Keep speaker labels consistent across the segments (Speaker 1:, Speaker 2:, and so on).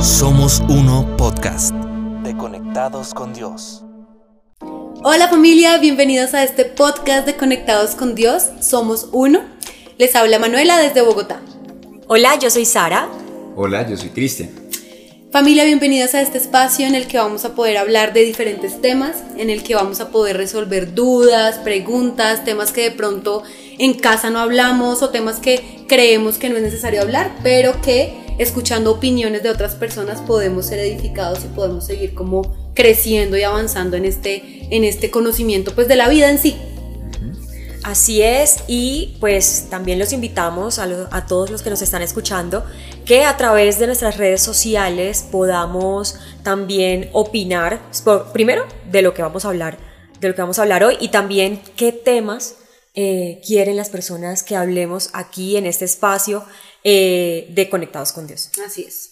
Speaker 1: Somos Uno Podcast. De Conectados con Dios.
Speaker 2: Hola familia, bienvenidos a este podcast de Conectados con Dios. Somos Uno. Les habla Manuela desde Bogotá.
Speaker 3: Hola, yo soy Sara.
Speaker 4: Hola, yo soy Cristian.
Speaker 2: Familia, bienvenidos a este espacio en el que vamos a poder hablar de diferentes temas, en el que vamos a poder resolver dudas, preguntas, temas que de pronto en casa no hablamos o temas que creemos que no es necesario hablar, pero que escuchando opiniones de otras personas podemos ser edificados y podemos seguir como creciendo y avanzando en este, en este conocimiento pues de la vida en sí.
Speaker 3: Así es, y pues también los invitamos a, todos los que nos están escuchando que a través de nuestras redes sociales podamos también opinar, primero, de lo que vamos a hablar, de lo que vamos a hablar hoy y también qué temas eh, quieren las personas que hablemos aquí en este espacio eh, de Conectados con Dios.
Speaker 2: Así es.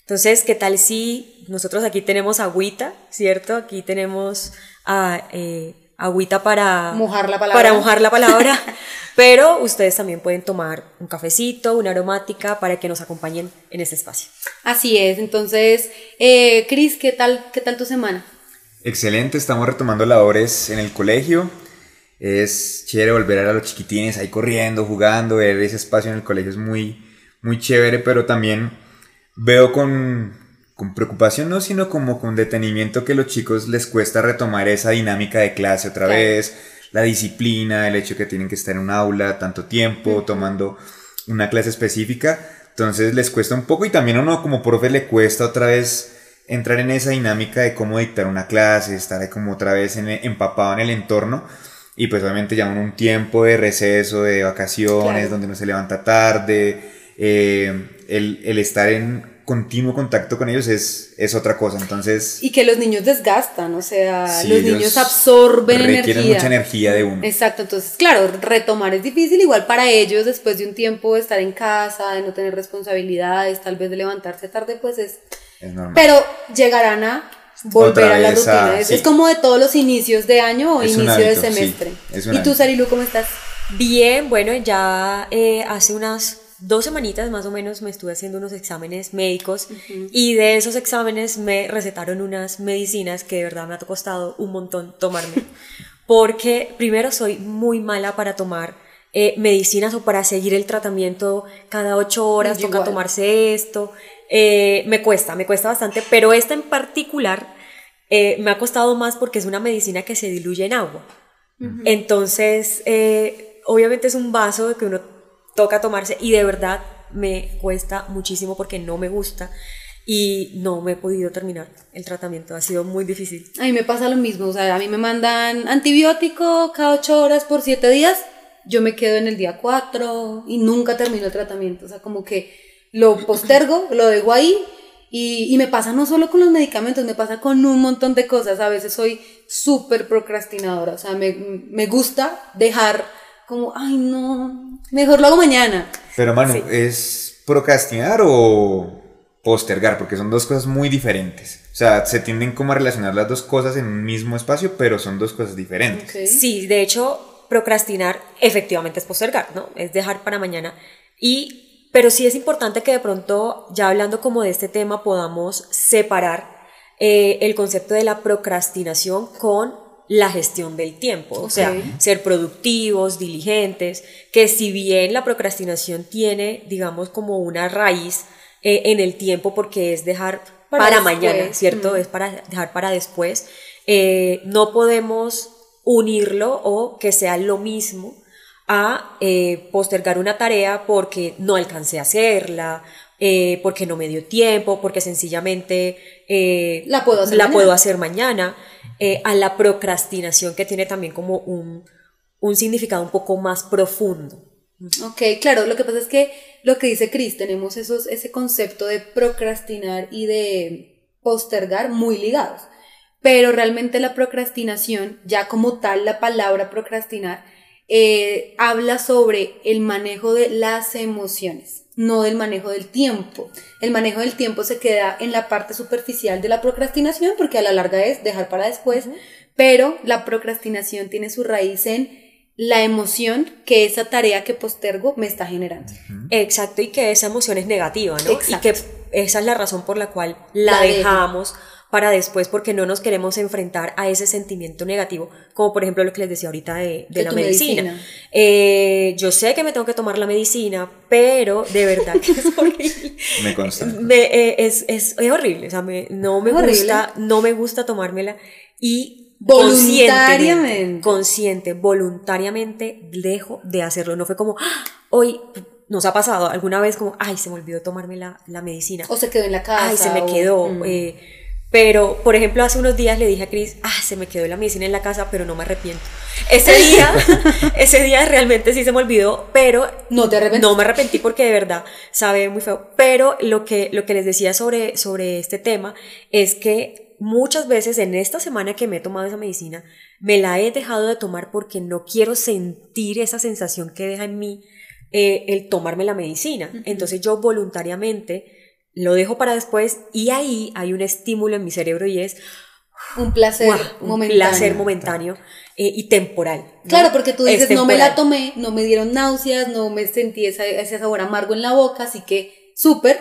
Speaker 3: Entonces, ¿qué tal si nosotros aquí tenemos agüita, ¿cierto? Aquí tenemos ah, eh, agüita para
Speaker 2: mojar la palabra.
Speaker 3: Para mojar la palabra. pero ustedes también pueden tomar un cafecito, una aromática para que nos acompañen en este espacio.
Speaker 2: Así es. Entonces, eh, Cris, ¿qué tal, ¿qué tal tu semana?
Speaker 4: Excelente, estamos retomando labores en el colegio. Es chévere volver a ver a los chiquitines ahí corriendo, jugando, ver ese espacio en el colegio es muy, muy chévere, pero también veo con, con preocupación, no, sino como con detenimiento que a los chicos les cuesta retomar esa dinámica de clase otra vez, la disciplina, el hecho que tienen que estar en un aula tanto tiempo, tomando una clase específica, entonces les cuesta un poco y también a uno como profe le cuesta otra vez entrar en esa dinámica de cómo dictar una clase, estar como otra vez empapado en el entorno. Y pues obviamente ya un tiempo de receso, de vacaciones, donde no se levanta tarde, eh, el, el, estar en continuo contacto con ellos es, es otra cosa, entonces...
Speaker 2: Y que los niños desgastan, o sea, los niños absorben
Speaker 4: energía. Requieren mucha energía de uno.
Speaker 2: Exacto, entonces, claro, retomar es difícil, igual para ellos, después de un tiempo de estar en casa, de no tener responsabilidades, tal vez de levantarse tarde, pues es...
Speaker 4: Es normal.
Speaker 2: Pero llegarán a volver a la rutina. es, como de todos los inicios de año o inicio de semestre. ¿Y tú, Sarilu, cómo estás?
Speaker 3: Bien, bueno, ya eh, hace unas dos semanitas más o menos me estuve haciendo unos exámenes médicos y de esos exámenes me recetaron unas medicinas que de verdad me ha costado un montón tomarme. Porque primero soy muy mala para tomar eh, medicinas o para seguir el tratamiento cada ocho horas, toca tomarse esto. Eh, me cuesta, me cuesta bastante, pero esta en particular eh, me ha costado más porque es una medicina que se diluye en agua. Entonces, eh, obviamente es un vaso que uno toca tomarse y de verdad me cuesta muchísimo porque no me gusta y no me he podido terminar el tratamiento, ha sido muy difícil.
Speaker 2: A mí me pasa lo mismo, o sea, a mí me mandan antibiótico cada ocho horas por siete días, yo me quedo en el día cuatro y nunca termino el tratamiento, o sea, como que lo postergo, lo dejo ahí y, y, me pasa no solo con los medicamentos, me pasa con un montón de cosas. A veces soy súper procrastinadora, o sea, me, me, gusta dejar como, ay no, mejor lo hago mañana.
Speaker 4: Pero Manu, ¿es procrastinar o postergar? Porque son dos cosas muy diferentes. O sea, se tienden como a relacionar las dos cosas en un mismo espacio, pero son dos cosas diferentes.
Speaker 3: Sí, de hecho, procrastinar efectivamente es postergar, ¿no? Es dejar para mañana. Y pero sí es importante que de pronto, ya hablando como de este tema, podamos separar eh, el concepto de la procrastinación con la gestión del tiempo, o sea, ser productivos, diligentes, que si bien la procrastinación tiene, digamos, como una raíz eh, en el tiempo porque es dejar para, mañana, ¿cierto? Es para dejar para después, eh, no podemos unirlo o que sea lo mismo a eh, postergar una tarea porque no alcancé a hacerla, eh, porque no me dio tiempo, porque sencillamente
Speaker 2: eh, la, puedo hacer,
Speaker 3: la
Speaker 2: mañana.
Speaker 3: puedo hacer mañana, a la procrastinación que tiene también como un, un significado un poco más profundo.
Speaker 2: Ok, claro, lo que pasa es que lo que dice Cris, tenemos esos, ese concepto de procrastinar y de postergar muy ligados, pero realmente la procrastinación, ya como tal la palabra procrastinar, eh, habla sobre el manejo de las emociones, no del manejo del tiempo. El manejo del tiempo se queda en la parte superficial de la procrastinación, porque a la larga es dejar para después, pero la procrastinación tiene su raíz en la emoción que esa tarea que postergo me está generando.
Speaker 3: Exacto, y que esa emoción es negativa, ¿no? Y que esa es la razón por la cual la,
Speaker 2: La dejo.
Speaker 3: Para después porque no nos queremos enfrentar a ese sentimiento negativo, como por ejemplo lo que les decía ahorita de, de
Speaker 2: De
Speaker 3: la medicina.
Speaker 2: medicina.
Speaker 3: Eh, yo sé que me tengo que tomar la medicina, pero de verdad que es horrible.
Speaker 4: Me consta.
Speaker 3: Me- eh, es, es, es horrible, o sea, me- no me
Speaker 2: horrible.
Speaker 3: gusta, no me gusta tomármela y
Speaker 2: Voluntariamente.
Speaker 3: conscientemente, consciente, voluntariamente dejo de hacerlo. No fue como, "Ah, hoy nos ha pasado alguna vez como, ay, se me olvidó tomarme la, la medicina.
Speaker 2: O se quedó en la casa.
Speaker 3: Ay, se me
Speaker 2: o-
Speaker 3: quedó.
Speaker 2: Mm.
Speaker 3: eh, pero, por ejemplo, hace unos días le dije a Cris, ah, se me quedó la medicina en la casa, pero no me arrepiento. Ese día, ese día realmente sí se me olvidó, pero
Speaker 2: No te arrepentiste.
Speaker 3: no me arrepentí porque de verdad sabe muy feo. Pero lo que, lo que les decía sobre, sobre este tema es que muchas veces en esta semana que me he tomado esa medicina, me la he dejado de tomar porque no quiero sentir esa sensación que deja en mí eh, el tomarme la medicina. Entonces yo voluntariamente lo dejo para después y ahí hay un estímulo en mi cerebro y es
Speaker 2: un placer
Speaker 3: un
Speaker 2: momentáneo.
Speaker 3: placer momentáneo eh, y temporal. ¿no?
Speaker 2: Claro, porque tú
Speaker 3: Es
Speaker 2: dices, no me la tomé, no me dieron náuseas, no me sentí esa- ese sabor amargo en la boca, así que súper,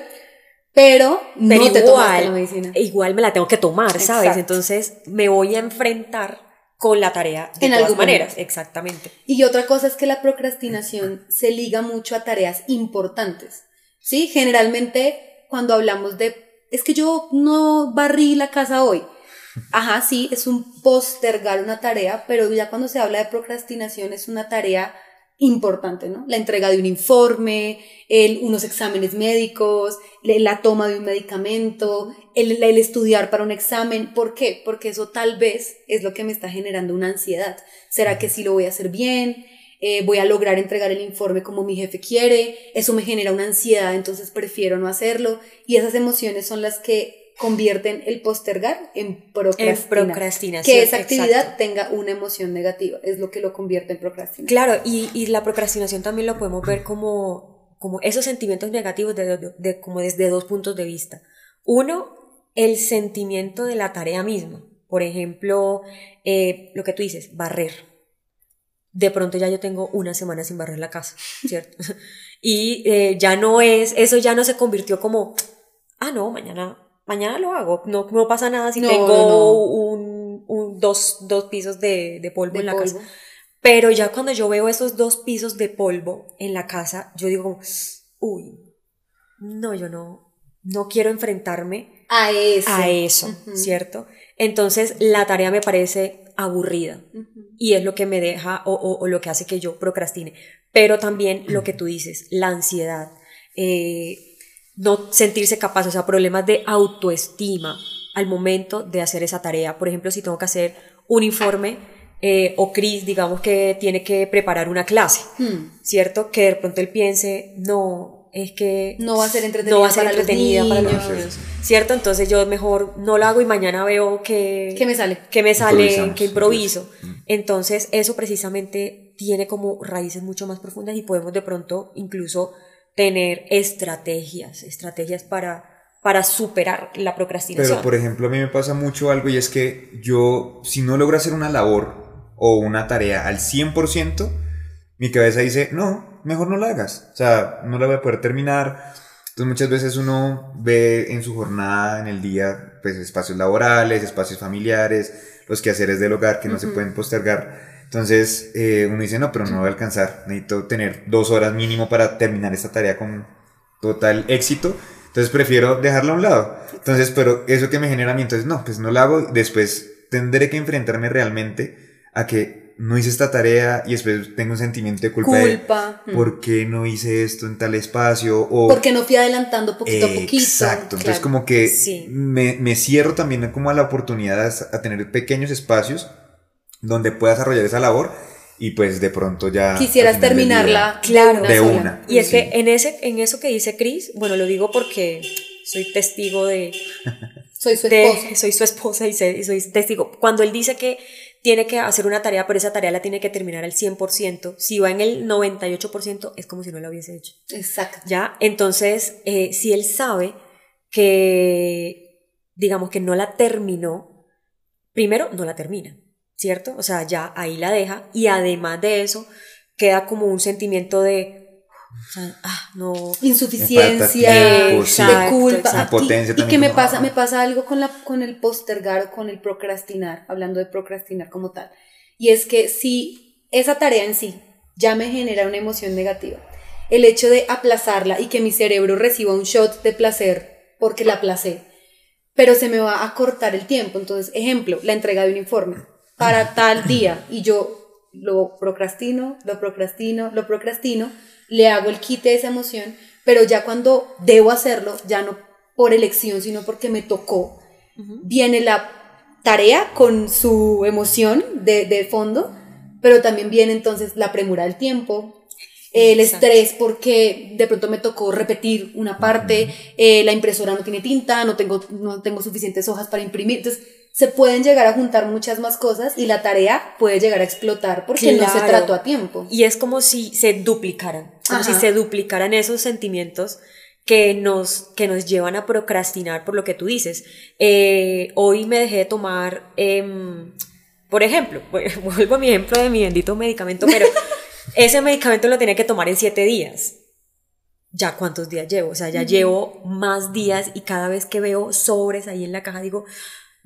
Speaker 2: pero,
Speaker 3: Pero
Speaker 2: no te tomaste
Speaker 3: igual,
Speaker 2: la medicina.
Speaker 3: igual me la tengo que tomar, ¿sabes?
Speaker 2: Exacto.
Speaker 3: Entonces me voy a enfrentar con la tarea de
Speaker 2: En
Speaker 3: todas
Speaker 2: algún
Speaker 3: maneras.
Speaker 2: momento.
Speaker 3: Exactamente.
Speaker 2: Y otra cosa es que la procrastinación se liga mucho a tareas importantes. ¿Sí? Generalmente cuando hablamos de, es que yo no barrí la casa hoy. Ajá, sí, es un postergar una tarea, pero ya cuando se habla de procrastinación es una tarea importante, ¿no? La entrega de un informe, el, unos exámenes médicos, la toma de un medicamento, el, el estudiar para un examen. ¿Por qué? Porque eso tal vez es lo que me está generando una ansiedad. ¿Será que sí lo voy a hacer bien? Eh, voy a lograr entregar el informe como mi jefe quiere, eso me genera una ansiedad, entonces prefiero no hacerlo. Y esas emociones son las que convierten el postergar en procrastinar.
Speaker 3: En procrastinación,
Speaker 2: Que esa actividad
Speaker 3: exacto.
Speaker 2: tenga una emoción negativa, es lo que lo convierte en procrastinación.
Speaker 3: Claro, y, y la procrastinación también lo podemos ver como, como esos sentimientos negativos de, de- de- como desde dos puntos de vista. Uno, el sentimiento de la tarea misma. Por ejemplo, eh, lo que tú dices, barrer. De pronto ya yo tengo una semana sin barrer la casa, ¿cierto? y eh, ya no es, eso ya no se convirtió como, ah, no, mañana, mañana lo hago. No, no pasa nada si
Speaker 2: No,
Speaker 3: tengo
Speaker 2: no.
Speaker 3: Un, un- dos, dos pisos de, de polvo
Speaker 2: De
Speaker 3: en la
Speaker 2: polvo.
Speaker 3: casa. Pero ya cuando yo veo esos dos pisos de polvo en la casa, yo digo uy, no, yo no, no quiero enfrentarme
Speaker 2: A eso.
Speaker 3: a eso. ¿cierto? Entonces la tarea me parece aburrida y es lo que me deja o, o- o lo que hace que yo procrastine. Pero también lo que tú dices, la ansiedad, eh, no sentirse capaz, o sea, problemas de autoestima al momento de hacer esa tarea. Por ejemplo, si tengo que hacer un informe eh, o Cris, digamos que tiene que preparar una clase,
Speaker 2: Hmm.
Speaker 3: ¿cierto? Que de pronto él piense, no, es que
Speaker 2: No va a ser entretenida
Speaker 3: no va a ser
Speaker 2: para los
Speaker 3: entretenida para los
Speaker 2: niños.
Speaker 3: niños, ¿cierto? Entonces yo mejor no lo hago y mañana veo que,
Speaker 2: ¿Qué me sale?
Speaker 3: que me sale, que improviso.
Speaker 4: entonces.
Speaker 3: Entonces eso precisamente tiene como raíces mucho más profundas y podemos de pronto incluso tener estrategias, estrategias para, para superar la procrastinación.
Speaker 4: Pero, por ejemplo, a mí me pasa mucho algo y es que yo, si no logro hacer una labor o una tarea al 100%, mi cabeza dice, no, mejor no la hagas. O sea, no la voy a poder terminar. Entonces muchas veces uno ve en su jornada, en el día, pues espacios laborales, espacios familiares, los quehaceres del hogar que no se pueden postergar. Entonces eh, uno dice, no, pero no voy a alcanzar. Necesito tener dos horas mínimo para terminar esta tarea con total éxito. Entonces prefiero dejarla a un lado. Entonces, pero eso que me genera a mí, entonces no, pues no la hago. Después tendré que enfrentarme realmente a que no hice esta tarea y después tengo un sentimiento de culpa,
Speaker 2: Culpa.
Speaker 4: de
Speaker 2: Hmm.
Speaker 4: por qué no hice esto en tal espacio o
Speaker 2: Porque no fui adelantando poquito a poquito.
Speaker 4: Exacto, entonces
Speaker 2: Claro.
Speaker 4: como que
Speaker 3: Sí.
Speaker 4: me, me cierro también como a la oportunidad a, a tener pequeños espacios donde pueda desarrollar esa labor y pues de pronto ya...
Speaker 2: Quisieras terminarla
Speaker 3: Claro.
Speaker 2: de una.
Speaker 3: Y es
Speaker 4: Sí.
Speaker 3: que en, ese, en eso que dice Chris, bueno, lo digo porque soy testigo de,
Speaker 2: Soy su
Speaker 3: de-
Speaker 2: esposa.
Speaker 3: soy su esposa y soy testigo. Cuando él dice que tiene que hacer una tarea, pero esa tarea la tiene que terminar al 100%, si va en el 98% es como si no la hubiese hecho.
Speaker 2: Exacto.
Speaker 3: ¿Ya? Entonces, eh, si él sabe que, digamos que no la terminó, primero no la termina, ¿cierto? O sea, ya ahí la deja y además de eso queda como un sentimiento de ah, no.
Speaker 2: insuficiencia, de culpa. y que me pasa, me pasa algo con la, con el postergar o con el procrastinar, hablando de procrastinar como tal. Y es que si esa tarea en sí ya me genera una emoción negativa, el hecho de aplazarla y que mi cerebro reciba un shot de placer porque la aplacé, pero se me va a cortar el tiempo. Entonces, ejemplo, la entrega de un informe para tal día y yo lo procrastino, lo procrastino, lo procrastino, le hago el quite de esa emoción, pero ya cuando debo hacerlo, ya no por elección, sino porque me tocó, viene la tarea con su emoción de, de fondo, pero también viene entonces la premura del tiempo, el
Speaker 3: Exacto.
Speaker 2: estrés porque de pronto me tocó repetir una parte, eh, la impresora no tiene tinta, no tengo, no tengo suficientes hojas para imprimir, entonces se pueden llegar a juntar muchas más cosas y la tarea puede llegar a explotar porque no se trató a tiempo.
Speaker 3: Y es como si se duplicaran, como
Speaker 2: Ajá.
Speaker 3: si se duplicaran esos sentimientos que nos, que nos llevan a procrastinar por lo que tú dices. Eh, hoy me dejé de tomar, em, por ejemplo, vuelvo a mi ejemplo de mi bendito medicamento, pero ese medicamento lo tenía que tomar en siete días. Ya cuántos días llevo, o sea, ya llevo más días y cada vez que veo sobres ahí en la caja digo,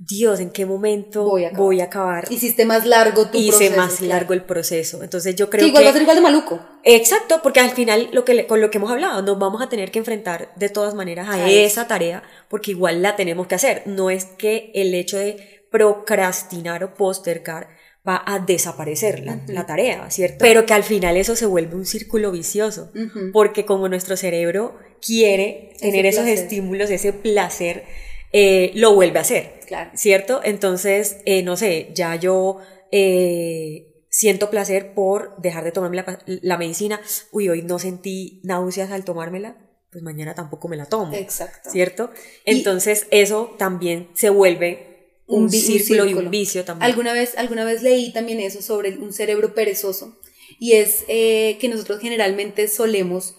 Speaker 3: Dios, ¿en qué momento
Speaker 2: Voy
Speaker 3: voy
Speaker 2: a acabar.
Speaker 3: acabar?
Speaker 2: Hiciste más largo tu
Speaker 3: Hice
Speaker 2: proceso.
Speaker 3: más
Speaker 2: claro.
Speaker 3: largo el proceso. Entonces yo creo
Speaker 2: Que igual
Speaker 3: que...
Speaker 2: va a ser igual de maluco.
Speaker 3: Exacto, porque al final lo que con lo que hemos hablado, nos vamos a tener que enfrentar de todas maneras a esa tarea, porque igual la tenemos que hacer. No es que el hecho de procrastinar o postergar va a desaparecer la, la tarea, ¿cierto? Pero que al final eso se vuelve un círculo vicioso, porque como nuestro cerebro quiere
Speaker 2: Ese
Speaker 3: tener esos
Speaker 2: placer.
Speaker 3: estímulos, ese placer, eh, lo vuelve a hacer.
Speaker 2: Claro.
Speaker 3: ¿Cierto? Entonces, eh, no sé, ya yo eh, siento placer por dejar de tomarme la, medicina. Uy, hoy no sentí náuseas al tomármela, pues mañana tampoco me la tomo.
Speaker 2: Exacto.
Speaker 3: ¿Cierto?
Speaker 2: Y-
Speaker 3: Entonces, eso también se vuelve un,
Speaker 2: vi-
Speaker 3: círculo, y un vicio también.
Speaker 2: Alguna vez, alguna vez leí también eso sobre un cerebro perezoso y es que nosotros generalmente solemos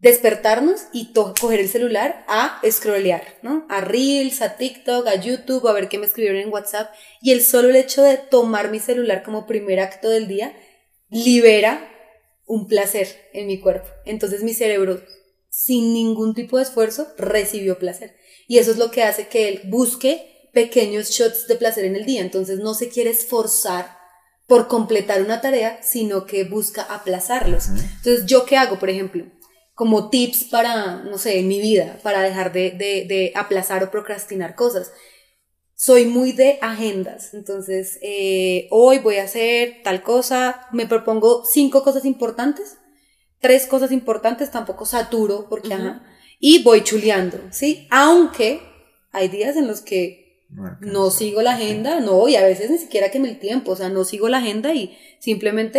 Speaker 2: despertarnos y coger el celular a scrollear, ¿no? A Reels, a TikTok, a YouTube, a ver qué me escribieron en WhatsApp y el solo el hecho de tomar mi celular como primer acto del día libera un placer en mi cuerpo. Entonces mi cerebro sin ningún tipo de esfuerzo recibió placer y eso es lo que hace que él busque pequeños shots de placer en el día. Entonces no se quiere esforzar por completar una tarea, sino que busca aplazarlos. Entonces, ¿yo qué hago, por ejemplo? Como tips para, no sé, en mi vida, para dejar de, de- de aplazar o procrastinar cosas. Soy muy de agendas, entonces eh, hoy voy a hacer tal cosa, me propongo cinco cosas importantes, tres cosas importantes, tampoco saturo, porque ajá, y voy chuleando, ¿sí? Aunque hay días en los que
Speaker 4: Bueno,
Speaker 2: no sigo la agenda, no, y a veces ni siquiera queme el tiempo, o sea, no sigo la agenda y simplemente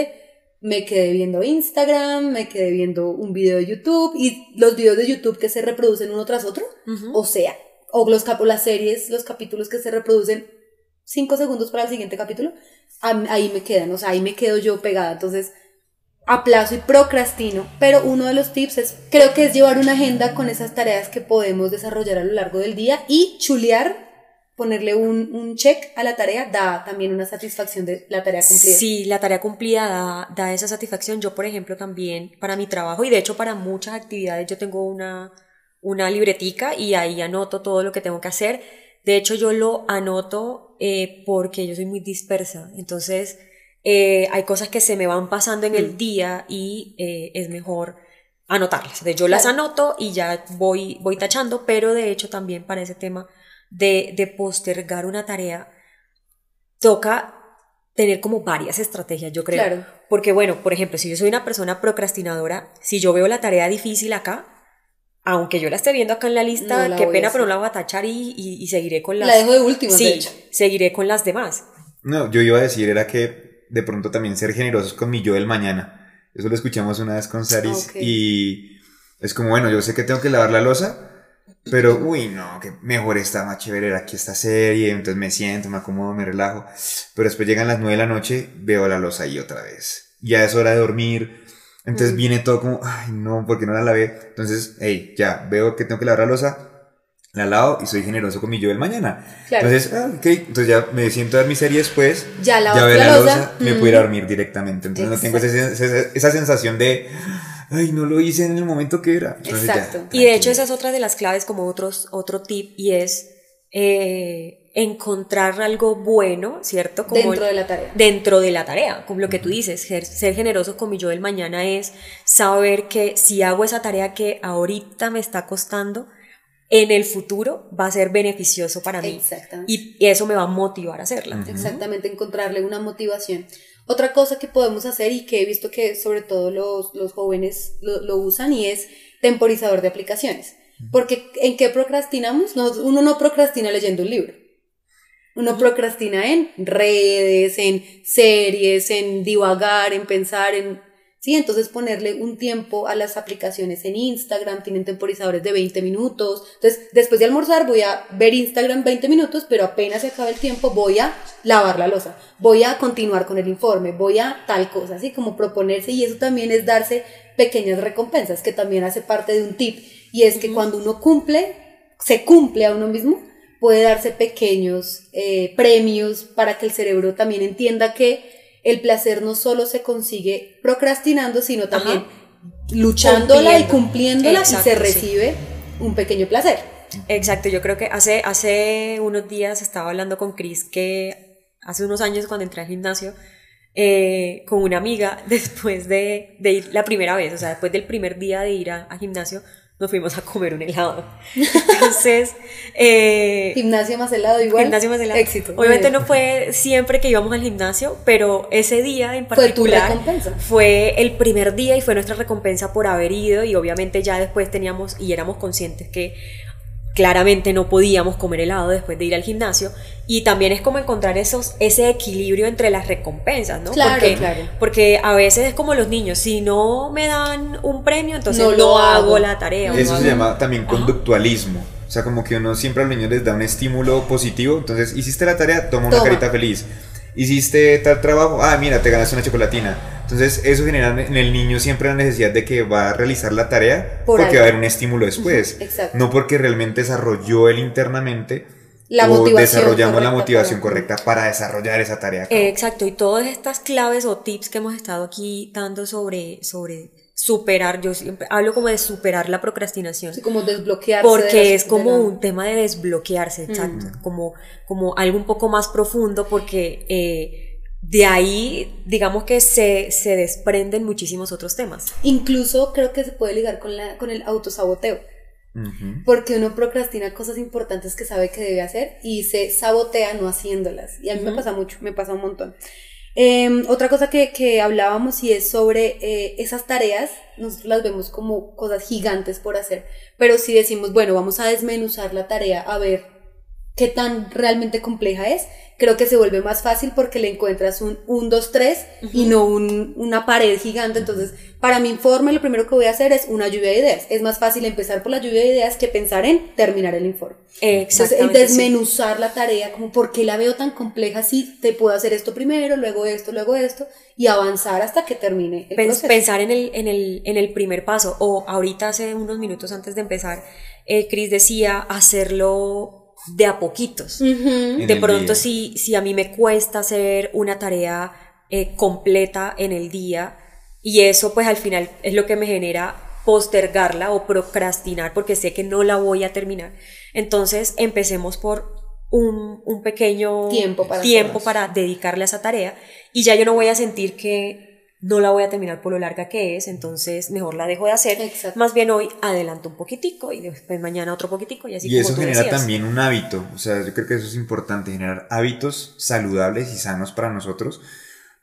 Speaker 2: me quedé viendo Instagram, me quedé viendo un video de YouTube y los videos de YouTube que se reproducen uno tras otro,
Speaker 3: Ujú.
Speaker 2: o sea, o los cap- las series, los capítulos que se reproducen cinco segundos para el siguiente capítulo, ahí me quedan, o sea, ahí me quedo yo pegada, entonces aplazo y procrastino, pero uno de los tips es, creo que es llevar una agenda con esas tareas que podemos desarrollar a lo largo del día y chulear, ponerle un, un check a la tarea, da también una satisfacción de la tarea cumplida.
Speaker 3: Sí, la tarea cumplida da, da esa satisfacción. Yo, por ejemplo, también para mi trabajo y de hecho para muchas actividades yo tengo una, una libretica y ahí anoto todo lo que tengo que hacer. De hecho, yo lo anoto eh, porque yo soy muy dispersa. Entonces, eh, hay cosas que se me van pasando en el día y eh, es mejor anotarlas. Entonces, yo las anoto y ya voy, voy tachando, pero de hecho también para ese tema de, de postergar una tarea, toca tener como varias estrategias, yo creo.
Speaker 2: Claro.
Speaker 3: Porque bueno, por ejemplo, si yo soy una persona procrastinadora, si yo veo la tarea difícil acá, aunque yo la esté viendo acá en la lista,
Speaker 2: No la
Speaker 3: qué pena, pero no la voy a tachar y, y- y seguiré con las...
Speaker 2: La dejo de última,
Speaker 3: Sí,
Speaker 2: de hecho.
Speaker 3: seguiré con las demás.
Speaker 4: No, yo iba a decir era que de pronto también ser generosos con mi yo del mañana. Eso lo escuchamos una vez con Saris y es como, bueno, yo sé que tengo que lavar la losa, pero uy, no, que mejor está más chévere ver aquí esta serie, entonces me siento, me acomodo, me relajo, pero después llegan las 9 de la noche, veo la losa ahí otra vez. Ya es hora de dormir, entonces
Speaker 2: Mm.
Speaker 4: viene todo como, ay, no, porque no la lavé. Entonces, hey, ya, veo que tengo que lavar la losa, la lavo y soy generoso con mi yo del mañana.
Speaker 2: Claro.
Speaker 4: Entonces, ah, ok, entonces ya me siento a ver mi serie después.
Speaker 2: Ya lavaste
Speaker 4: veo
Speaker 2: la
Speaker 4: la
Speaker 2: losa,
Speaker 4: losa, me
Speaker 2: mm.
Speaker 4: puedo ir a dormir directamente. Entonces no tengo esa, esa- esa sensación de ay, no lo hice en el momento que era. Entonces, ya,
Speaker 2: Exacto.
Speaker 3: Y de hecho esa es otra de las claves como otros, otro tip y es eh, encontrar algo bueno, ¿cierto? Como
Speaker 2: Dentro de la tarea.
Speaker 3: Dentro de la tarea, como lo que tú dices, ser, ser generoso con mi yo del mañana es saber que si hago esa tarea que ahorita me está costando, en el futuro va a ser beneficioso para mí.
Speaker 2: Exactamente.
Speaker 3: Y eso me va a motivar a hacerla.
Speaker 2: Exactamente, encontrarle una motivación. Otra cosa que podemos hacer y que he visto que sobre todo los, los jóvenes lo, lo usan y es temporizador de aplicaciones. Porque ¿en qué procrastinamos? No, uno no procrastina leyendo un libro. Uno procrastina en redes, en series, en divagar, en pensar, en... Sí, entonces ponerle un tiempo a las aplicaciones en Instagram, tienen temporizadores de 20 minutos. Entonces, después de almorzar voy a ver Instagram 20 minutos, pero apenas se acaba el tiempo voy a lavar la losa, voy a continuar con el informe, voy a tal cosa, así como proponerse y eso también es darse pequeñas recompensas, que también hace parte de un tip. Y es que cuando uno cumple, se cumple a uno mismo, puede darse pequeños eh, premios para que el cerebro también entienda que el placer no solo se consigue procrastinando, sino también luchándola y cumpliéndola y
Speaker 3: Exacto,
Speaker 2: se
Speaker 3: sí.
Speaker 2: recibe un pequeño placer.
Speaker 3: Exacto, yo creo que hace, hace unos días estaba hablando con Chris que hace unos años cuando entré al gimnasio eh, con una amiga después de, de ir la primera vez, o sea, después del primer día de ir a, a gimnasio, nos fuimos a comer un helado. Entonces, eh,
Speaker 2: Gimnasio más helado igual.
Speaker 3: gimnasio más helado.
Speaker 2: Éxito.
Speaker 3: Obviamente no fue siempre que íbamos al gimnasio, pero ese día en
Speaker 2: Fue tu
Speaker 3: particular
Speaker 2: recompensa.
Speaker 3: fue el primer día y fue nuestra recompensa por haber ido y obviamente ya después teníamos y éramos conscientes que claramente no podíamos comer helado después de ir al gimnasio y también es como encontrar esos ese equilibrio entre las recompensas, ¿no?
Speaker 2: Claro,
Speaker 3: porque,
Speaker 2: claro.
Speaker 3: porque a veces es como los niños, si no me dan un premio, entonces
Speaker 2: No
Speaker 3: hago
Speaker 2: hago.
Speaker 3: la tarea. no
Speaker 4: Eso se
Speaker 3: hago-
Speaker 4: llama también conductualismo. O sea, como que uno siempre a los niños les da un estímulo positivo. Entonces, hiciste la tarea, toma una
Speaker 2: Toma.
Speaker 4: carita feliz. Hiciste tal trabajo, ah, mira, te ganaste una chocolatina. Entonces, eso genera en el niño siempre la necesidad de que va a realizar la tarea
Speaker 2: Por
Speaker 4: porque
Speaker 2: algo.
Speaker 4: va a haber un estímulo después.
Speaker 2: Ujú, exacto.
Speaker 4: No porque realmente desarrolló él internamente
Speaker 2: La
Speaker 4: o desarrollamos la motivación
Speaker 2: para-
Speaker 4: correcta para desarrollar esa tarea.
Speaker 3: Eh, Exacto, y todas estas claves o tips que hemos estado aquí dando sobre, sobre superar, yo siempre hablo como de superar la procrastinación.
Speaker 2: Así como desbloquearse. de
Speaker 3: Porque
Speaker 2: las-
Speaker 3: es como
Speaker 2: la-
Speaker 3: un tema de desbloquearse, exacto, como, como algo un poco más profundo porque eh, de ahí, digamos que se, se desprenden muchísimos otros temas.
Speaker 2: Incluso creo que se puede ligar con, la, con el autosaboteo. Porque uno procrastina cosas importantes que sabe que debe hacer y se sabotea no haciéndolas. Y a mí me pasa mucho, me pasa un montón. Eh, otra cosa que, que hablábamos y es sobre eh, esas tareas, nosotros las vemos como cosas gigantes por hacer, pero si decimos, bueno, vamos a desmenuzar la tarea a ver qué tan realmente compleja es, creo que se vuelve más fácil porque le encuentras un 1, 2, 3 y no un- una pared gigante. Entonces, para mi informe, lo primero que voy a hacer es una lluvia de ideas. Es más fácil empezar por la lluvia de ideas que pensar en terminar el informe. Entonces,
Speaker 3: sí.
Speaker 2: desmenuzar la tarea, como por qué la veo tan compleja si te puedo hacer esto primero, luego esto, luego esto, y avanzar hasta que termine el
Speaker 3: Pens-
Speaker 2: proceso.
Speaker 3: pensar en el, en, el, en el primer paso, o ahorita hace unos minutos antes de empezar, eh, Chris decía hacerlo de a poquitos. De pronto, si, si a mí me cuesta hacer una tarea eh, completa en el día, y eso pues al final es lo que me genera postergarla o procrastinar porque sé que no la voy a terminar. Entonces empecemos por un, un pequeño
Speaker 2: Tiempo para
Speaker 3: tiempo para dedicarle a esa tarea y ya yo no voy a sentir que no la voy a terminar por lo larga que es, entonces mejor la dejo de hacer.
Speaker 2: Exacto.
Speaker 3: Más bien hoy adelanto un poquitico y después mañana otro poquitico y así
Speaker 4: Y
Speaker 3: como
Speaker 4: eso
Speaker 3: tú
Speaker 4: genera
Speaker 3: decías.
Speaker 4: también un hábito, o sea, yo creo que eso es importante, generar hábitos saludables y sanos para nosotros,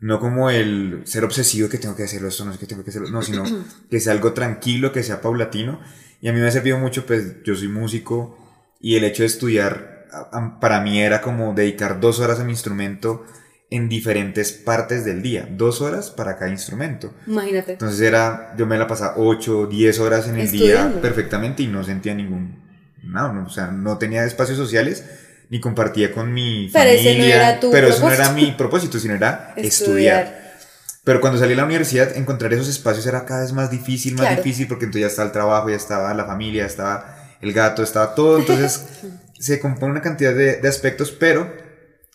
Speaker 4: no como el ser obsesivo que tengo que hacerlo esto, no sé qué tengo que hacerlo, no, sino que sea algo tranquilo, que sea paulatino. Y a mí me ha servido mucho, pues yo soy músico y el hecho de estudiar para mí era como dedicar dos horas a mi instrumento en diferentes partes del día, dos horas para cada instrumento.
Speaker 2: Imagínate.
Speaker 4: Entonces era, yo me la pasaba 8, 10 horas en el
Speaker 2: Estudiando.
Speaker 4: día perfectamente y no sentía ningún, no, no, o sea, no tenía espacios sociales ni compartía con mi
Speaker 2: Pero ese no
Speaker 4: familia,
Speaker 2: era tu
Speaker 4: pero eso no
Speaker 2: propósito.
Speaker 4: era mi propósito, sino era
Speaker 2: Estudiar.
Speaker 4: estudiar. Pero cuando salí a la universidad, encontrar esos espacios era cada vez más difícil, más
Speaker 2: Claro.
Speaker 4: difícil, porque entonces ya estaba el trabajo, ya estaba la familia, ya estaba el gato, estaba todo, entonces se compone una cantidad de, de aspectos, pero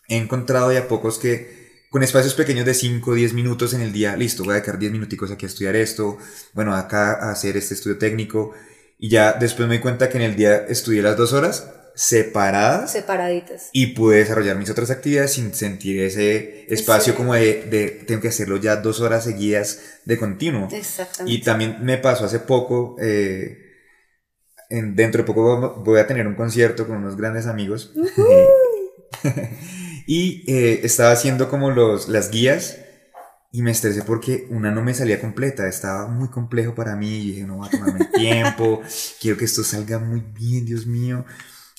Speaker 4: he encontrado ya pocos que con espacios pequeños de 5 o 10 minutos en el día, listo, voy a dedicar 10 minuticos aquí a estudiar esto, bueno, acá a hacer este estudio técnico, y ya después me di cuenta que en el día estudié las dos horas separadas
Speaker 2: Separaditas.
Speaker 4: y pude desarrollar mis otras actividades sin sentir ese espacio como de, de tengo que hacerlo ya dos horas seguidas de continuo.
Speaker 2: Exactamente.
Speaker 4: Y también me pasó hace poco, eh, en- dentro de poco voy a tener un concierto con unos grandes amigos. y eh, estaba haciendo como los, las guías y me estresé porque una no me salía completa, estaba muy complejo para mí y dije, no voy a tomarme tiempo, quiero que esto salga muy bien, Dios mío.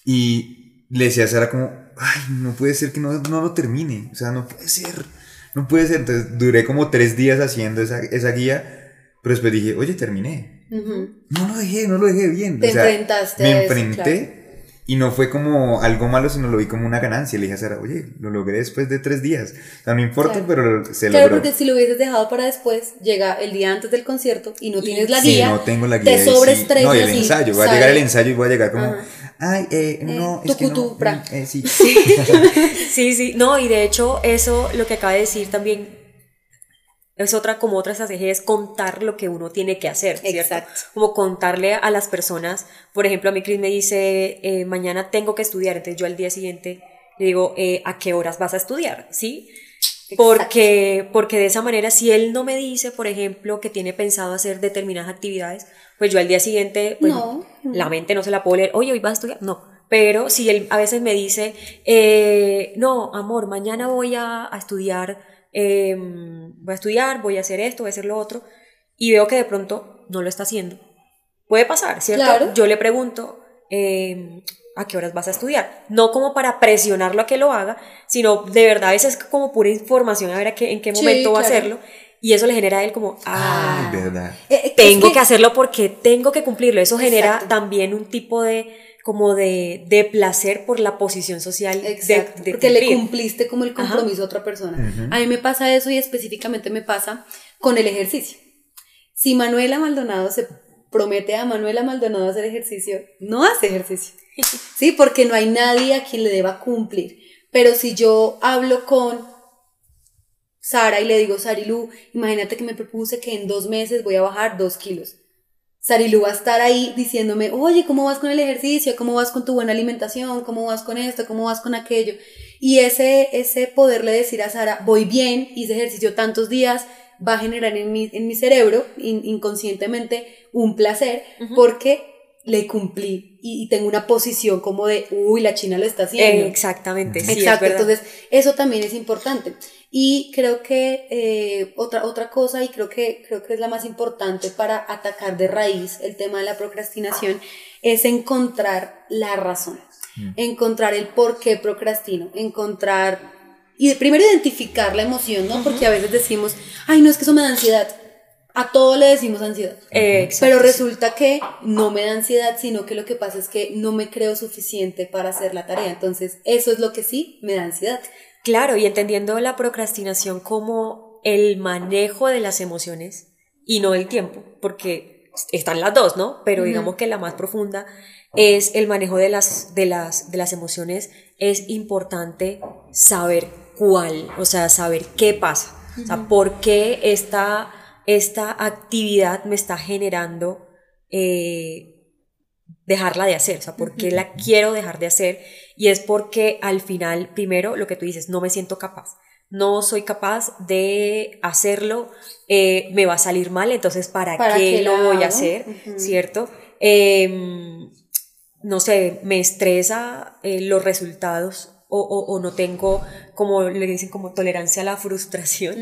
Speaker 4: Y le decía a Sara como, ay, no puede ser que no, no lo termine, o sea, no puede ser, no puede ser. Entonces duré como tres días haciendo esa, esa guía, pero después dije, oye, terminé. No lo dejé, no lo dejé bien.
Speaker 2: Te
Speaker 4: o sea,
Speaker 2: enfrentaste
Speaker 4: Me
Speaker 2: a eso,
Speaker 4: enfrenté y no fue como algo malo, sino lo vi como una ganancia. Le dije a Sara, oye, lo logré después de tres días. O sea, no importa,
Speaker 2: Claro.
Speaker 4: pero se
Speaker 2: Claro,
Speaker 4: logró.
Speaker 2: porque si lo hubieses dejado para después, llega el día antes del concierto y no tienes la
Speaker 4: Si
Speaker 2: guía.
Speaker 4: no tengo la
Speaker 2: te
Speaker 4: guía. y sí-
Speaker 2: sobreestresas
Speaker 4: No, y el ensayo. Va a llegar el ensayo y voy a llegar como,
Speaker 2: Ajá.
Speaker 4: ay, eh, no, es que no. eh, sí.
Speaker 3: Sí, sí, no, y de hecho eso lo que acaba de decir también es otra como otra estrategia es contar lo que uno tiene que hacer, ¿cierto?
Speaker 2: Exacto.
Speaker 3: Como contarle a las personas, por ejemplo, a mí Chris me dice, eh, mañana tengo que estudiar, entonces yo al día siguiente le digo, eh, ¿a qué horas vas a estudiar? ¿Sí? Porque, porque de esa manera, si él no me dice, por ejemplo, que tiene pensado hacer determinadas actividades, pues yo al día siguiente, pues,
Speaker 2: No.
Speaker 3: la mente no se la puedo leer, oye, hoy vas a estudiar, no. Pero si él a veces me dice, eh, no, amor, mañana voy a, a estudiar, eh, voy a estudiar, voy a hacer esto, voy a hacer lo otro, y veo que de pronto no lo está haciendo. Puede pasar, ¿cierto?
Speaker 2: Claro.
Speaker 3: Yo le pregunto, eh, ¿a qué horas vas a estudiar? No como para presionarlo a que lo haga, sino de verdad a veces como pura información, a ver a qué, en qué
Speaker 2: Sí,
Speaker 3: momento va a hacerlo. Y eso le genera a él como, ah,
Speaker 4: Ay, verdad.
Speaker 2: Eh, eh,
Speaker 3: tengo
Speaker 2: es
Speaker 3: que hacerlo porque tengo que cumplirlo. Eso genera
Speaker 2: Exacto.
Speaker 3: también un tipo de como de, de placer por la posición social
Speaker 2: Exacto,
Speaker 3: de,
Speaker 2: porque le cumpliste como el compromiso a otra persona. A mí me pasa eso y específicamente me pasa con el ejercicio. Si Manuela Maldonado se promete a Manuela Maldonado hacer ejercicio, no hace ejercicio. Sí, porque no hay nadie a quien le deba cumplir. Pero si yo hablo con Sara y le digo, Sarilu, imagínate que me propuse que en dos meses voy a bajar dos kilos. Sarilu va a estar ahí diciéndome, oye, ¿cómo vas con el ejercicio? ¿Cómo vas con tu buena alimentación? ¿Cómo vas con esto? ¿Cómo vas con aquello? Y ese, ese poderle decir a Sara, voy bien, hice ejercicio tantos días, va a generar en mi, en mi cerebro in- inconscientemente un placer porque le cumplí y, y tengo una posición como de, uy, la China lo está haciendo.
Speaker 3: Eh, exactamente, sí,
Speaker 2: Exacto, entonces eso también es importante. Y creo que eh, otra, otra cosa, y creo que, creo que es la más importante para atacar de raíz el tema de la procrastinación, es encontrar la razón, encontrar el por qué procrastino, encontrar, y primero identificar la emoción, ¿no? Porque a veces decimos, ay, no, es que eso me da ansiedad. A todo le decimos ansiedad.
Speaker 3: Exacto,
Speaker 2: Pero resulta que no me da ansiedad, sino que lo que pasa es que no me creo suficiente para hacer la tarea. Entonces, eso es lo que sí me da ansiedad.
Speaker 3: Claro, y entendiendo la procrastinación como el manejo de las emociones y no el tiempo, porque están las dos, ¿no? Pero digamos que la más profunda es el manejo de las, de las, de las emociones. Es importante saber cuál, o sea, saber qué pasa, o sea, por qué esta, esta actividad me está generando eh, dejarla de hacer, o sea, por qué la quiero dejar de hacer y es porque al final, primero, lo que tú dices, no me siento capaz, no soy capaz de hacerlo, eh, me va a salir mal, entonces, ¿para,
Speaker 2: ¿Para
Speaker 3: qué,
Speaker 2: qué
Speaker 3: lo voy a hacer? ¿Cierto? Em, no sé, me estresa eh, los resultados o, o- o no tengo, como le dicen, como tolerancia a la frustración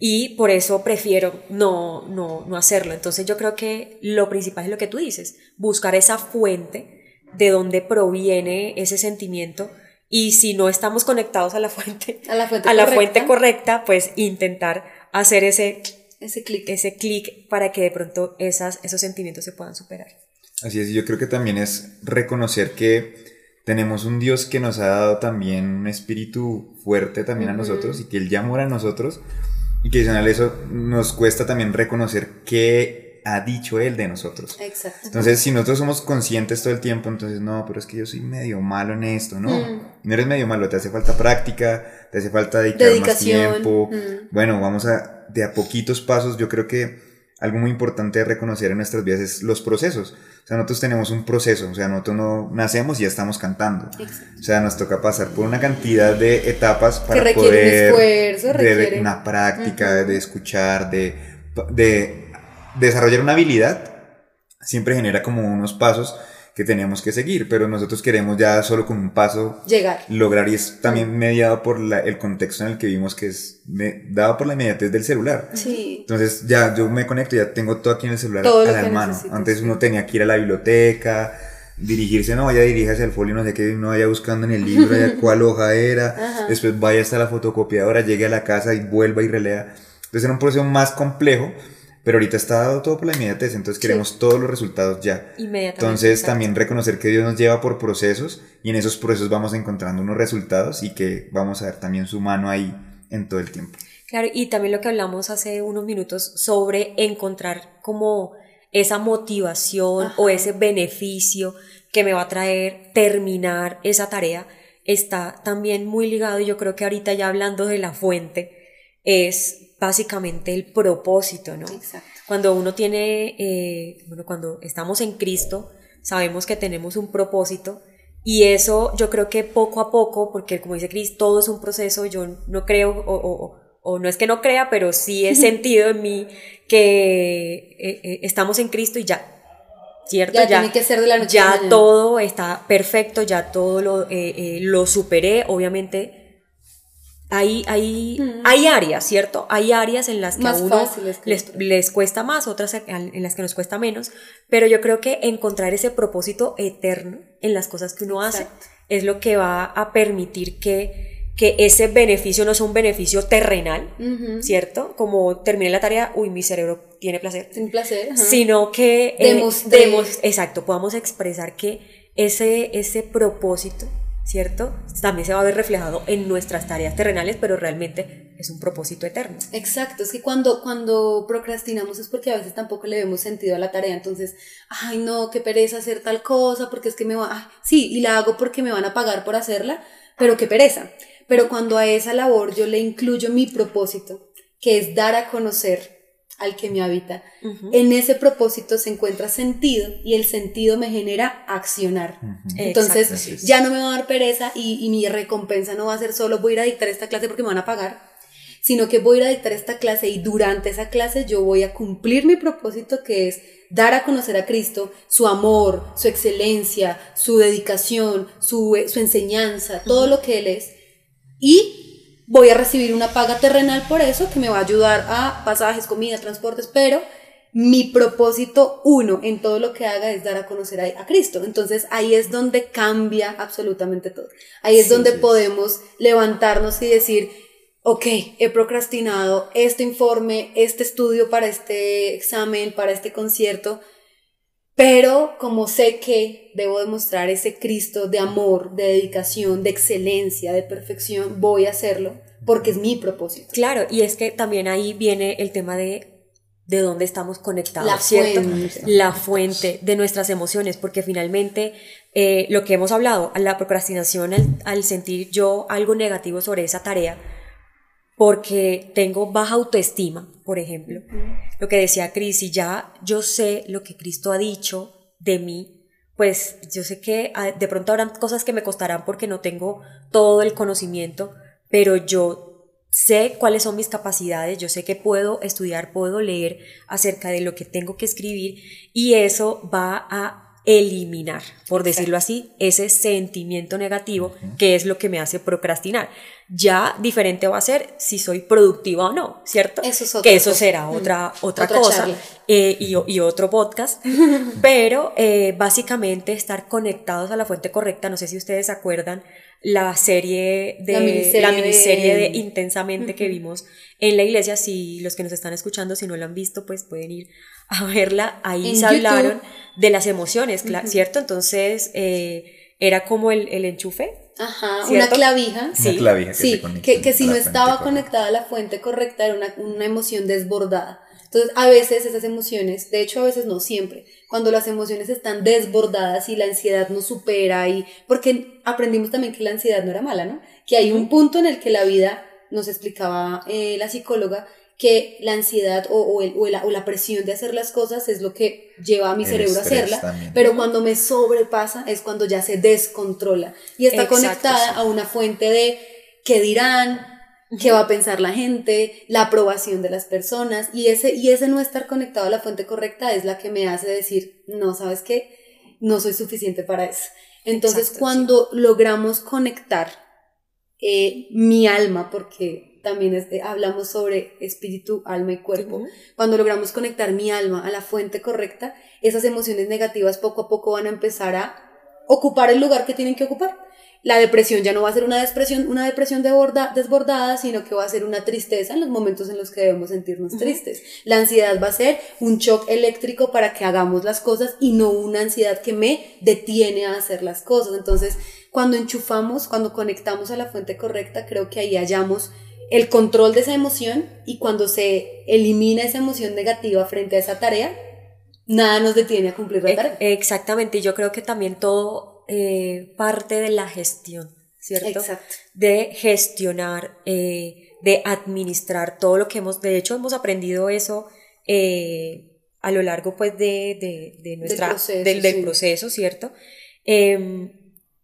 Speaker 3: y por eso prefiero no, no, no hacerlo. Entonces yo creo que lo principal es lo que tú dices, buscar esa fuente de donde proviene ese sentimiento y si no estamos conectados a la fuente,
Speaker 2: A la fuente
Speaker 3: a la
Speaker 2: correcta.
Speaker 3: fuente correcta, pues intentar hacer ese,
Speaker 2: Ese clic.
Speaker 3: ese clic para que de pronto esas, esos sentimientos se puedan superar.
Speaker 4: Así es, y yo creo que también es reconocer que tenemos un Dios que nos ha dado también un espíritu fuerte también a nosotros y que Él ya mora en nosotros y que adicional a eso nos cuesta también reconocer qué ha dicho Él de nosotros.
Speaker 2: Exacto.
Speaker 4: Entonces, si nosotros somos conscientes todo el tiempo, entonces, no, pero es que yo soy medio malo en esto, ¿no?
Speaker 2: Mm.
Speaker 4: No eres medio malo, te hace falta práctica, te hace falta dedicar más tiempo.
Speaker 2: mm.
Speaker 4: Bueno, vamos a, de a poquitos pasos, yo creo que algo muy importante de reconocer en nuestras vidas es los procesos. O sea, nosotros tenemos un proceso, o sea, nosotros no nacemos y ya estamos cantando.
Speaker 2: Exacto.
Speaker 4: O sea, nos toca pasar por una cantidad de etapas para
Speaker 2: requiere un
Speaker 4: poder
Speaker 2: esfuerzo,
Speaker 4: de
Speaker 2: requiere-
Speaker 4: una práctica, de escuchar, de, de desarrollar una habilidad. Siempre genera como unos pasos que tenemos que seguir, pero nosotros queremos ya solo con un paso
Speaker 2: Llegar.
Speaker 4: lograr y es también mediado por la- el contexto en el que vivimos que es me- dado por la inmediatez del celular.
Speaker 2: Sí.
Speaker 4: Entonces ya yo me conecto, ya tengo todo aquí en el celular
Speaker 2: Todo
Speaker 4: a la mano.
Speaker 2: necesitas,
Speaker 4: Antes
Speaker 2: sí.
Speaker 4: uno tenía que ir a la biblioteca, dirigirse, no, vaya diríjase al folio, no sé qué, no vaya buscando en el libro, ya cuál hoja era,
Speaker 2: Ajá.
Speaker 4: después vaya hasta la fotocopiadora, llegue a la casa y vuelva y relea. Entonces era un proceso más complejo, pero ahorita está dado todo por la inmediatez, entonces queremos todos los resultados ya.
Speaker 3: Inmediatamente.
Speaker 4: Entonces
Speaker 3: exacto.
Speaker 4: también reconocer que Dios nos lleva por procesos y en esos procesos vamos encontrando unos resultados y que vamos a ver también su mano ahí en todo el tiempo.
Speaker 3: Claro, y también lo que hablamos hace unos minutos sobre encontrar como esa motivación
Speaker 2: Ajá.
Speaker 3: o ese beneficio que me va a traer terminar esa tarea está también muy ligado y yo creo que ahorita ya hablando de la fuente es básicamente el propósito, ¿no?
Speaker 2: Exacto.
Speaker 3: Cuando uno tiene, eh, bueno, cuando estamos en Cristo, sabemos que tenemos un propósito y eso yo creo que poco a poco, porque como dice Cris, todo es un proceso, yo no creo, o, o- o- no es que no crea, pero sí he sentido en mí que eh, eh, estamos en Cristo y ya, ¿cierto?
Speaker 2: Ya, tiene que ser de la noche
Speaker 3: ya
Speaker 2: mañana.
Speaker 3: todo está perfecto, ya todo lo, lo superé, obviamente. Hay, hay, hay áreas, ¿cierto? Hay áreas en las que
Speaker 2: Más
Speaker 3: a uno les, les cuesta más, otras en las que nos cuesta menos, pero yo creo que encontrar ese propósito eterno en las cosas que uno hace es lo que va a permitir que, que ese beneficio no sea un beneficio terrenal. ¿cierto? Como terminé la tarea, uy, mi cerebro tiene placer,
Speaker 2: Sin placer. ajá.
Speaker 3: sino que eh, demos- exacto, podamos expresar que ese, ese propósito, ¿cierto? También se va a ver reflejado en nuestras tareas terrenales, pero realmente es un propósito eterno.
Speaker 2: Exacto, es que cuando, cuando procrastinamos es porque a veces tampoco le vemos sentido a la tarea, entonces, ay no, qué pereza hacer tal cosa, porque es que me va, ay, sí, y la hago porque me van a pagar por hacerla, pero qué pereza. Pero cuando a esa labor yo le incluyo mi propósito, que es dar a conocer al que me habita, en ese propósito se encuentra sentido y el sentido me genera accionar. Entonces,
Speaker 3: Exacto.
Speaker 2: ya no me va a dar pereza y, y mi recompensa no va a ser solo voy a ir a dictar esta clase porque me van a pagar, sino que voy a ir a dictar esta clase y durante esa clase yo voy a cumplir mi propósito que es dar a conocer a Cristo su amor, su excelencia, su dedicación, su, su enseñanza, todo lo que Él es. Y voy a recibir una paga terrenal por eso que me va a ayudar a pasajes, comida, transportes, pero mi propósito uno en todo lo que haga es dar a conocer a, a Cristo. Entonces ahí es donde cambia absolutamente todo. Ahí es
Speaker 3: Sí,
Speaker 2: donde
Speaker 4: sí.
Speaker 2: podemos levantarnos y decir, ok, he procrastinado este informe, este estudio para este examen, para este concierto, pero como sé que debo demostrar ese Cristo de amor, de dedicación, de excelencia, de perfección, voy a hacerlo porque es mi propósito.
Speaker 3: Claro, y es que también ahí viene el tema de de dónde estamos conectados,
Speaker 2: La
Speaker 3: ¿cierto?
Speaker 2: fuente.
Speaker 3: La fuente de nuestras emociones, porque finalmente eh, lo que hemos hablado, la procrastinación al, al sentir yo algo negativo sobre esa tarea, porque tengo baja autoestima, por ejemplo, lo que decía Cris, y ya yo sé lo que Cristo ha dicho de mí, pues yo sé que ah, de pronto habrán cosas que me costarán porque no tengo todo el conocimiento, pero yo sé cuáles son mis capacidades, yo sé que puedo estudiar, puedo leer acerca de lo que tengo que escribir y eso va a eliminar, por decirlo así, ese sentimiento negativo que es lo que me hace procrastinar. Ya diferente va a ser si soy productiva o no, ¿cierto?
Speaker 2: Eso es
Speaker 3: que eso
Speaker 2: cosa.
Speaker 3: será
Speaker 2: Mm.
Speaker 3: otra, otra,
Speaker 2: Otra
Speaker 3: cosa eh, y, y otro podcast, pero eh, básicamente estar conectados a la fuente correcta, no sé si ustedes se acuerdan la serie de
Speaker 2: La miniserie
Speaker 3: la miniserie de,
Speaker 2: de-
Speaker 3: Intensamente que vimos en la iglesia, si los que nos están escuchando, si no la han visto, pues pueden ir a verla, ahí
Speaker 2: En
Speaker 3: se
Speaker 2: YouTube.
Speaker 3: hablaron de las emociones, cla- ¿cierto? Entonces eh, era como el, el enchufe,
Speaker 2: Ajá, una clavija.
Speaker 3: Sí.
Speaker 4: Una clavija que
Speaker 2: Sí,
Speaker 4: se conecta
Speaker 2: que, que si no estaba conectada a la fuente correcta era una, una emoción desbordada. Entonces, a veces esas emociones, de hecho a veces no siempre, cuando las emociones están desbordadas y la ansiedad nos supera y porque aprendimos también que la ansiedad no era mala, ¿no? Que hay un punto en el que la vida, nos explicaba eh, la psicóloga, que la ansiedad o, o, el, o, la, o, la, presión de hacer las cosas es lo que lleva a mi el cerebro a hacerla, también. pero cuando me sobrepasa es cuando ya se descontrola y está Exacto, conectada sí. a una fuente de qué dirán, qué va a pensar la gente, la aprobación de las personas y ese, y ese no estar conectado a la fuente correcta es la que me hace decir, no, ¿sabes qué? No soy suficiente para eso. Entonces Exacto, cuando sí. logramos conectar eh, mi alma, porque también este, hablamos sobre espíritu, alma y cuerpo. Uh -huh. Cuando logramos conectar mi alma a la fuente correcta, esas emociones negativas poco a poco van a empezar a ocupar el lugar que tienen que ocupar. La depresión ya no va a ser una depresión, una depresión de borda, desbordada, sino que va a ser una tristeza en los momentos en los que debemos sentirnos uh -huh. tristes. La ansiedad va a ser un shock eléctrico para que hagamos las cosas y no una ansiedad que me detiene a hacer las cosas. Entonces, cuando enchufamos, cuando conectamos a la fuente correcta, creo que ahí hallamos el control de esa emoción y cuando se elimina esa emoción negativa frente a esa tarea, nada nos detiene a cumplir la tarea.
Speaker 3: Exactamente, yo creo que también todo eh, parte de la gestión, ¿cierto?
Speaker 2: Exacto.
Speaker 3: De gestionar, eh, de administrar todo lo que hemos, de hecho hemos aprendido eso eh, a lo largo pues de, de, de nuestra,
Speaker 2: del proceso,
Speaker 3: del, del
Speaker 2: sí.
Speaker 3: proceso ¿cierto? Em,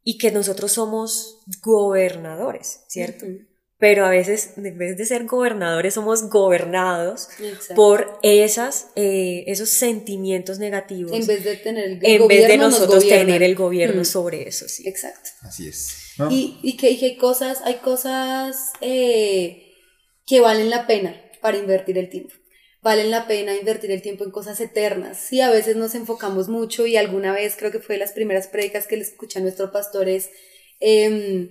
Speaker 3: y que nosotros somos gobernadores, ¿cierto? Uh -huh pero a veces en vez de ser gobernadores somos gobernados Exacto. por esas, eh, esos sentimientos negativos.
Speaker 2: En vez de tener el
Speaker 3: En vez de nosotros tener el gobierno mm. sobre eso, sí.
Speaker 2: Exacto.
Speaker 4: Así es.
Speaker 2: ¿No? Y, y, que, y, que, hay cosas, hay cosas eh, que valen la pena para invertir el tiempo. Valen la pena invertir el tiempo en cosas eternas. Sí, a veces nos enfocamos mucho y alguna vez creo que fue de las primeras predicas que le escuché a nuestro pastor es... Eh,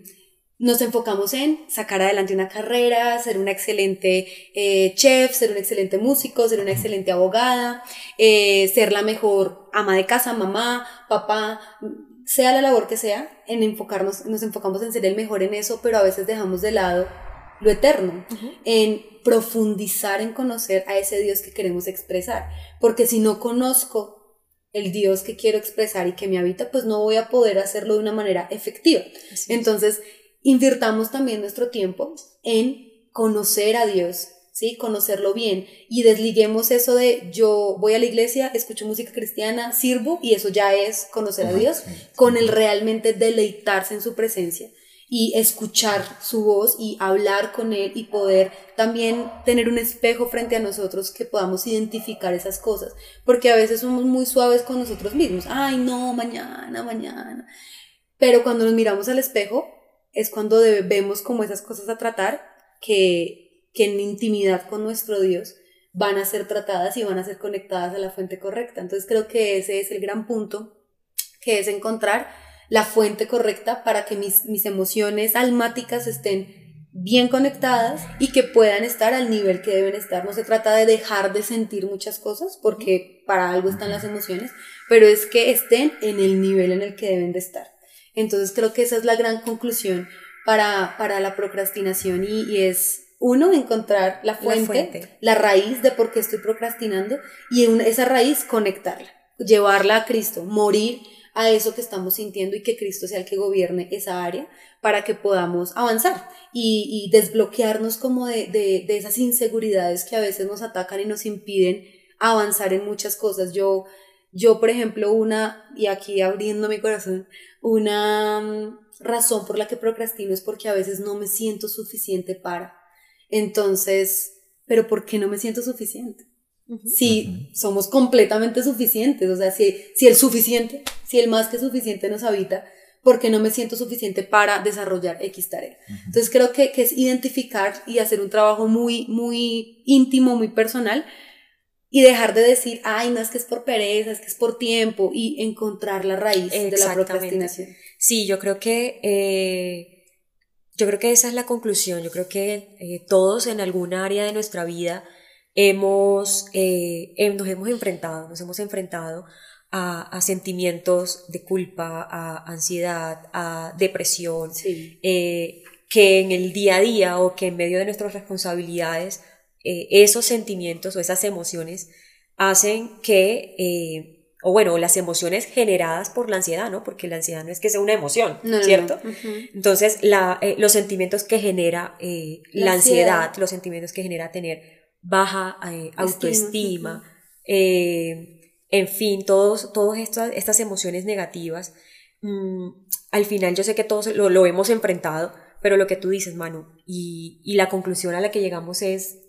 Speaker 2: nos enfocamos en sacar adelante una carrera, ser una excelente eh, chef, ser un excelente músico, ser una excelente abogada, eh, ser la mejor ama de casa, mamá, papá, sea la labor que sea, en enfocarnos, nos enfocamos en ser el mejor en eso, pero a veces dejamos de lado lo eterno, uh -huh. en profundizar en conocer a ese Dios que queremos expresar, porque si no conozco el Dios que quiero expresar y que me habita, pues no voy a poder hacerlo de una manera efectiva. Entonces, invirtamos también nuestro tiempo en conocer a Dios, ¿sí? Conocerlo bien y desliguemos eso de yo voy a la iglesia, escucho música cristiana, sirvo y eso ya es conocer a Dios, con el realmente deleitarse en su presencia y escuchar su voz y hablar con él y poder también tener un espejo frente a nosotros que podamos identificar esas cosas, porque a veces somos muy suaves con nosotros mismos, ay no, mañana, mañana, pero cuando nos miramos al espejo es cuando vemos como esas cosas a tratar que, que en intimidad con nuestro Dios van a ser tratadas y van a ser conectadas a la fuente correcta. Entonces creo que ese es el gran punto, que es encontrar la fuente correcta para que mis, mis emociones almáticas estén bien conectadas y que puedan estar al nivel que deben estar. No se trata de dejar de sentir muchas cosas, porque para algo están las emociones, pero es que estén en el nivel en el que deben de estar. Entonces creo que esa es la gran conclusión para, para la procrastinación y, y es uno, encontrar la fuente, la fuente, la raíz de por qué estoy procrastinando y en esa raíz conectarla, llevarla a Cristo, morir a eso que estamos sintiendo y que Cristo sea el que gobierne esa área para que podamos avanzar y, y desbloquearnos como de, de, de esas inseguridades que a veces nos atacan y nos impiden avanzar en muchas cosas. Yo yo, por ejemplo, una, y aquí abriendo mi corazón, una um, razón por la que procrastino es porque a veces no me siento suficiente para. Entonces, pero ¿por qué no me siento suficiente? Uh -huh. Si uh -huh. somos completamente suficientes, o sea, si, si el suficiente, si el más que suficiente nos habita, ¿por qué no me siento suficiente para desarrollar X tarea? Uh -huh. Entonces creo que, que es identificar y hacer un trabajo muy, muy íntimo, muy personal, y dejar de decir, ay, no es que es por pereza, es que es por tiempo, y encontrar la raíz de la procrastinación.
Speaker 3: Sí, yo creo que, eh, yo creo que esa es la conclusión. Yo creo que eh, todos en algún área de nuestra vida hemos, eh, nos hemos enfrentado, nos hemos enfrentado a, a, sentimientos de culpa, a ansiedad, a depresión,
Speaker 2: sí.
Speaker 3: que en el día a día o que en medio de nuestras responsabilidades eh, esos sentimientos o esas emociones hacen que, eh, o bueno, las emociones generadas por la ansiedad, ¿no? Porque la ansiedad no es que sea una emoción, ¿cierto? Entonces, la, eh, los sentimientos que genera la, ansiedad, los sentimientos que genera tener baja autoestima, en fin, todos, todas estas, estas emociones negativas, mm, al final yo sé que todos lo, lo hemos enfrentado, pero lo que tú dices, Manu, y, y la conclusión a la que llegamos es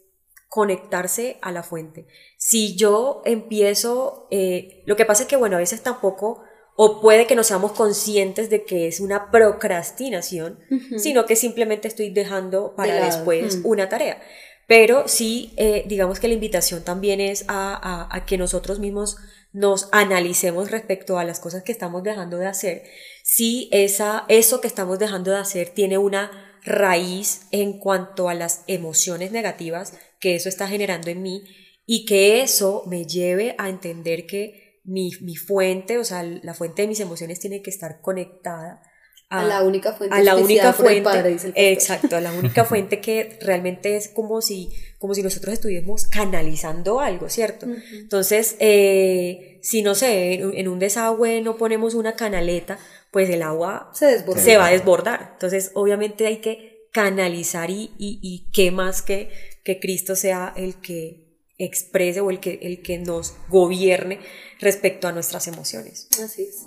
Speaker 3: conectarse a la fuente. Si yo empiezo, eh, lo que pasa es que, bueno, a veces tampoco, o puede que no seamos conscientes de que es una procrastinación, sino que simplemente estoy dejando para después una tarea. Pero sí, eh, digamos que la invitación también es a, a, que nosotros mismos nos analicemos respecto a las cosas que estamos dejando de hacer, si esa, eso que estamos dejando de hacer tiene una raíz en cuanto a las emociones negativas que eso está generando en mí y que eso me lleve a entender que mi, mi fuente, o sea, la fuente de mis emociones tiene que estar conectada
Speaker 2: a, la única fuente
Speaker 3: a la única fuente exacto a la única fuente que realmente es como si como si nosotros estuviésemos canalizando algo cierto entonces eh, si no sé en, un desagüe no ponemos una canaleta pues el agua
Speaker 2: se,
Speaker 3: se va a desbordar. Entonces obviamente hay que canalizar y, y, y qué más que que Cristo sea el que exprese o el que, el que nos gobierne respecto a nuestras emociones.
Speaker 2: Así es.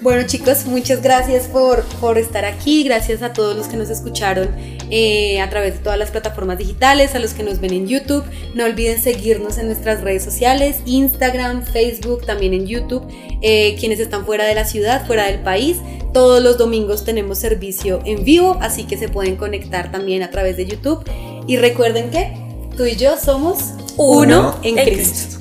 Speaker 2: Bueno chicos, muchas gracias por, por, estar aquí, gracias a todos los que nos escucharon eh, a través de todas las plataformas digitales, a los que nos ven en YouTube. No olviden seguirnos en nuestras redes sociales, Instagram, Facebook, también en YouTube. Eh, quienes están fuera de la ciudad, fuera del país, todos los domingos tenemos servicio en vivo, así que se pueden conectar también a través de YouTube. Y recuerden que tú y yo somos uno, en, Cristo.